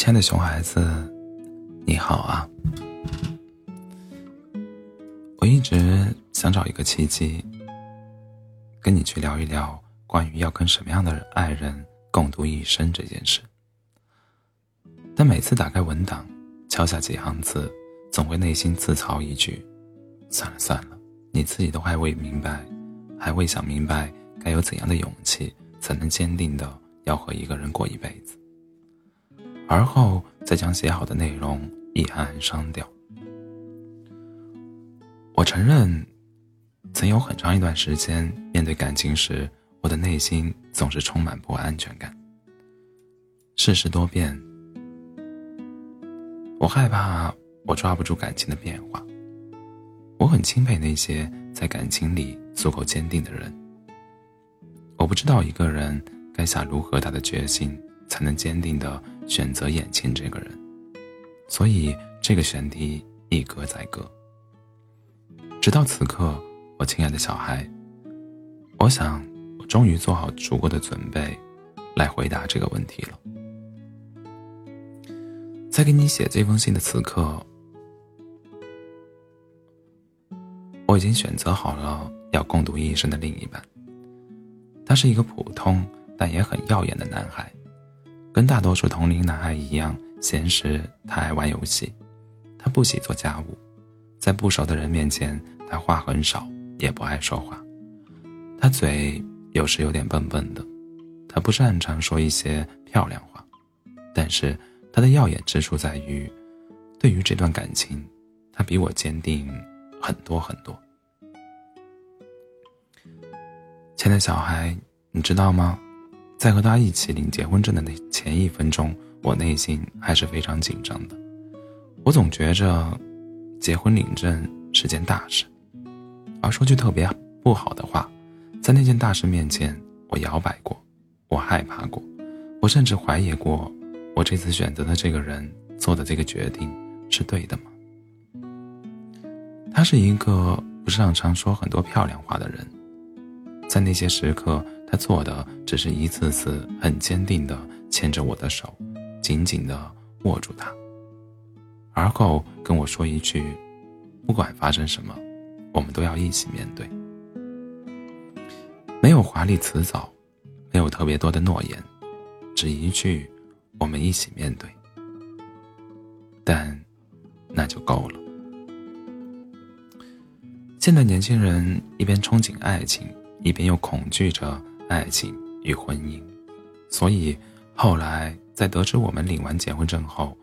亲爱的熊孩子，你好啊！我一直想找一个契机，跟你去聊一聊关于要跟什么样的爱人共度一生这件事。但每次打开文档，敲下几行字，总会内心自嘲一句：“算了算了，你自己都还未明白，还未想明白，该有怎样的勇气，才能坚定的要和一个人过一辈子。”而后再将写好的内容一行行删掉。我承认，曾有很长一段时间，面对感情时，我的内心总是充满不安全感。世事多变，我害怕我抓不住感情的变化。我很钦佩那些在感情里足够坚定的人。我不知道一个人该下如何大的决心。才能坚定的选择眼前这个人，所以这个选题一搁再搁。直到此刻，我亲爱的小孩，我想我终于做好足够的准备，来回答这个问题了。在给你写这封信的此刻，我已经选择好了要共度一生的另一半。他是一个普通但也很耀眼的男孩。跟大多数同龄男孩一样，闲时他爱玩游戏，他不喜做家务，在不熟的人面前，他话很少，也不爱说话，他嘴有时有点笨笨的，他不擅长说一些漂亮话，但是他的耀眼之处在于，对于这段感情，他比我坚定很多很多。亲爱的小孩，你知道吗？在和他一起领结婚证的那前一分钟，我内心还是非常紧张的。我总觉着，结婚领证是件大事，而说句特别不好的话，在那件大事面前，我摇摆过，我害怕过，我甚至怀疑过，我这次选择的这个人做的这个决定是对的吗？他是一个不擅长说很多漂亮话的人，在那些时刻。他做的只是一次次很坚定的牵着我的手，紧紧的握住它，而后跟我说一句：“不管发生什么，我们都要一起面对。”没有华丽辞藻，没有特别多的诺言，只一句：“我们一起面对。”但那就够了。现在年轻人一边憧憬爱情，一边又恐惧着。爱情与婚姻，所以后来在得知我们领完结婚证后，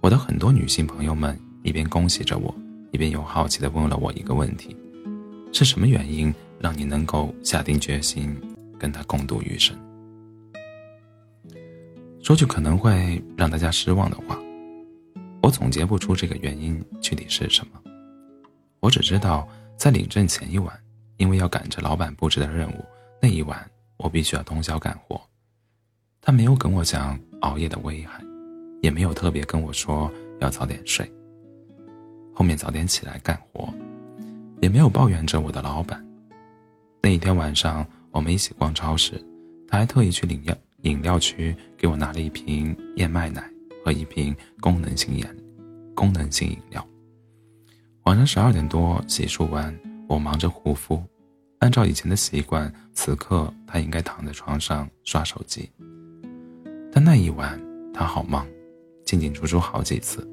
我的很多女性朋友们一边恭喜着我，一边又好奇的问了我一个问题：是什么原因让你能够下定决心跟他共度余生？说句可能会让大家失望的话，我总结不出这个原因具体是什么。我只知道在领证前一晚，因为要赶着老板布置的任务，那一晚。我必须要通宵干活，他没有跟我讲熬夜的危害，也没有特别跟我说要早点睡。后面早点起来干活，也没有抱怨着我的老板。那一天晚上，我们一起逛超市，他还特意去饮料饮料区给我拿了一瓶燕麦奶和一瓶功能性饮功能性饮料。晚上十二点多洗漱完，我忙着护肤。按照以前的习惯，此刻他应该躺在床上刷手机。但那一晚他好忙，进进出出好几次，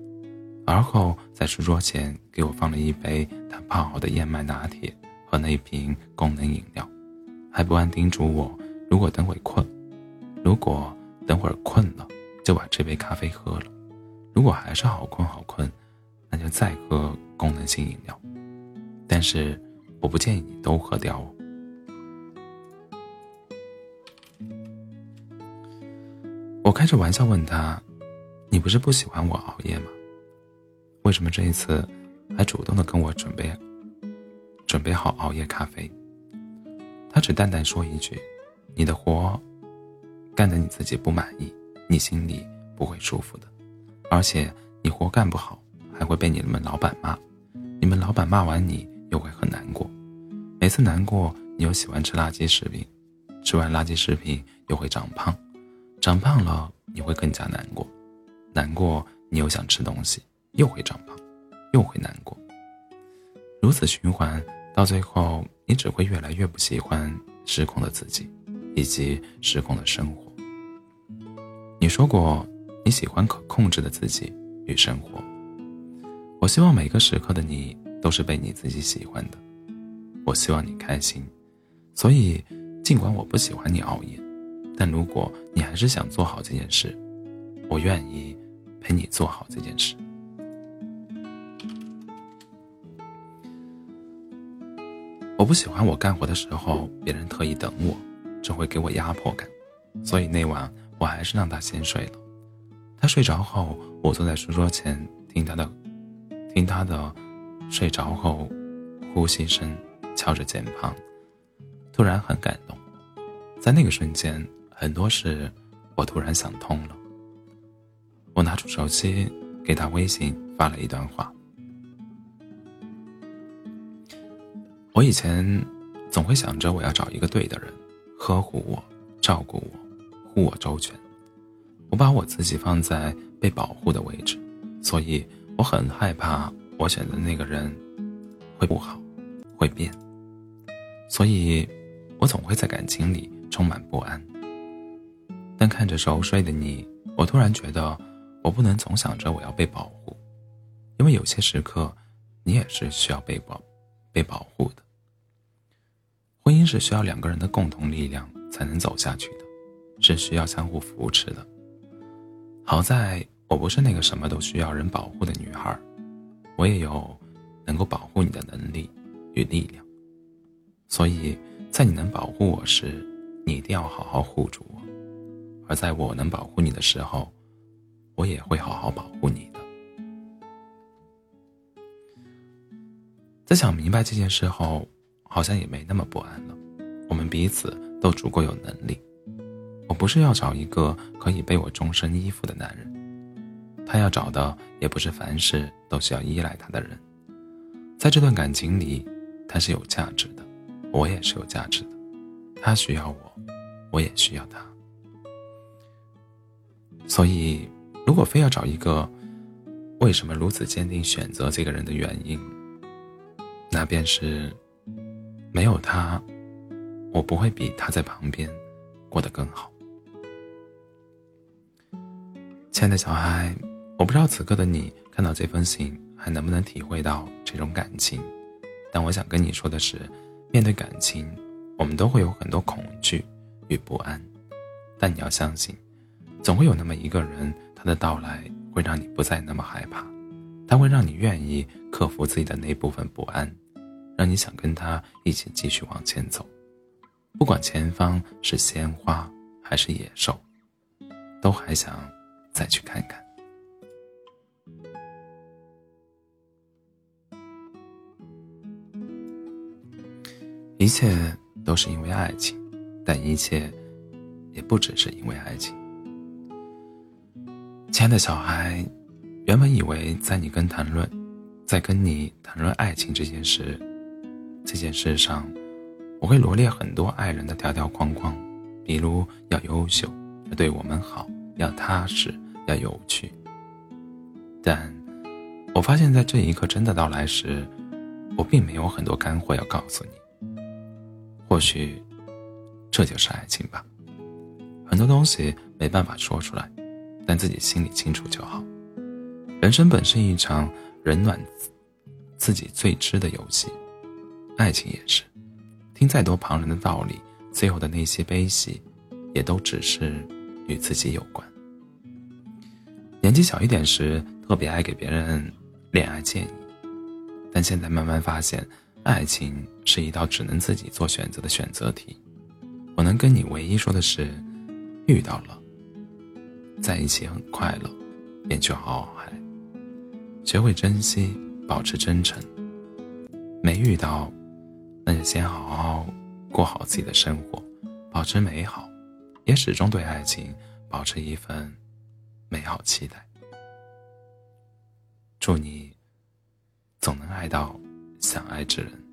而后在书桌前给我放了一杯他泡好的燕麦拿铁和那瓶功能饮料，还不忘叮嘱我：如果等会困，如果等会儿困了，就把这杯咖啡喝了；如果还是好困好困，那就再喝功能性饮料。但是。我不建议你都喝掉哦。我开着玩笑问他：“你不是不喜欢我熬夜吗？为什么这一次还主动的跟我准备准备好熬夜咖啡？”他只淡淡说一句：“你的活干的你自己不满意，你心里不会舒服的，而且你活干不好还会被你们老板骂，你们老板骂完你。”又会很难过，每次难过，你又喜欢吃垃圾食品，吃完垃圾食品又会长胖，长胖了你会更加难过，难过，你又想吃东西，又会长胖，又会难过，如此循环，到最后，你只会越来越不喜欢失控的自己，以及失控的生活。你说过，你喜欢可控制的自己与生活。我希望每个时刻的你都是被你自己喜欢的。我希望你开心，所以尽管我不喜欢你熬夜，但如果你还是想做好这件事，我愿意陪你做好这件事。我不喜欢我干活的时候别人特意等我，这会给我压迫感，所以那晚我还是让他先睡了。他睡着后，我坐在书桌前听他的，听他的睡着后呼吸声，敲着肩膀，突然很感动。在那个瞬间，很多事我突然想通了。我拿出手机给他微信发了一段话。我以前总会想着我要找一个对的人，呵护我，照顾我，护我周全。我把我自己放在被保护的位置，所以我很害怕我选的那个人会不好，会变。所以，我总会在感情里充满不安。但看着熟睡的你，我突然觉得。我不能总想着我要被保护，因为有些时刻，你也是需要被保、被保护的。婚姻是需要两个人的共同力量才能走下去的，是需要相互扶持的。好在我不是那个什么都需要人保护的女孩，我也有能够保护你的能力与力量。所以在你能保护我时，你一定要好好护住我；而在我能保护你的时候，我也会好好保护你的。在想明白这件事后，好像也没那么不安了。我们彼此都足够有能力。我不是要找一个可以被我终身依附的男人，他要找的也不是凡事都需要依赖他的人。在这段感情里，他是有价值的，我也是有价值的。他需要我，我也需要他。所以。如果非要找一个为什么如此坚定选择这个人的原因，那便是没有他，我不会比他在旁边过得更好。亲爱的小孩，我不知道此刻的你看到这封信还能不能体会到这种感情，但我想跟你说的是，面对感情，我们都会有很多恐惧与不安，但你要相信，总会有那么一个人。他的到来会让你不再那么害怕，他会让你愿意克服自己的那部分不安，让你想跟他一起继续往前走，不管前方是鲜花还是野兽，都还想再去看看。一切都是因为爱情，但一切也不只是因为爱情。亲爱的小孩，原本以为在你跟谈论，在跟你谈论爱情这件事，这件事上，我会罗列很多爱人的条条框框，比如要优秀，要对我们好，要踏实，要有趣。但，我发现在这一刻真的到来时，我并没有很多干货要告诉你。或许，这就是爱情吧，很多东西没办法说出来。但自己心里清楚就好。人生本是一场人暖自己最知的游戏，爱情也是。听再多旁人的道理，最后的那些悲喜，也都只是与自己有关。年纪小一点时，特别爱给别人恋爱建议，但现在慢慢发现，爱情是一道只能自己做选择的选择题。我能跟你唯一说的是，遇到了。在一起很快乐，便去好好爱，学会珍惜，保持真诚。没遇到，那就先好好过好自己的生活，保持美好，也始终对爱情保持一份美好期待。祝你总能爱到想爱之人。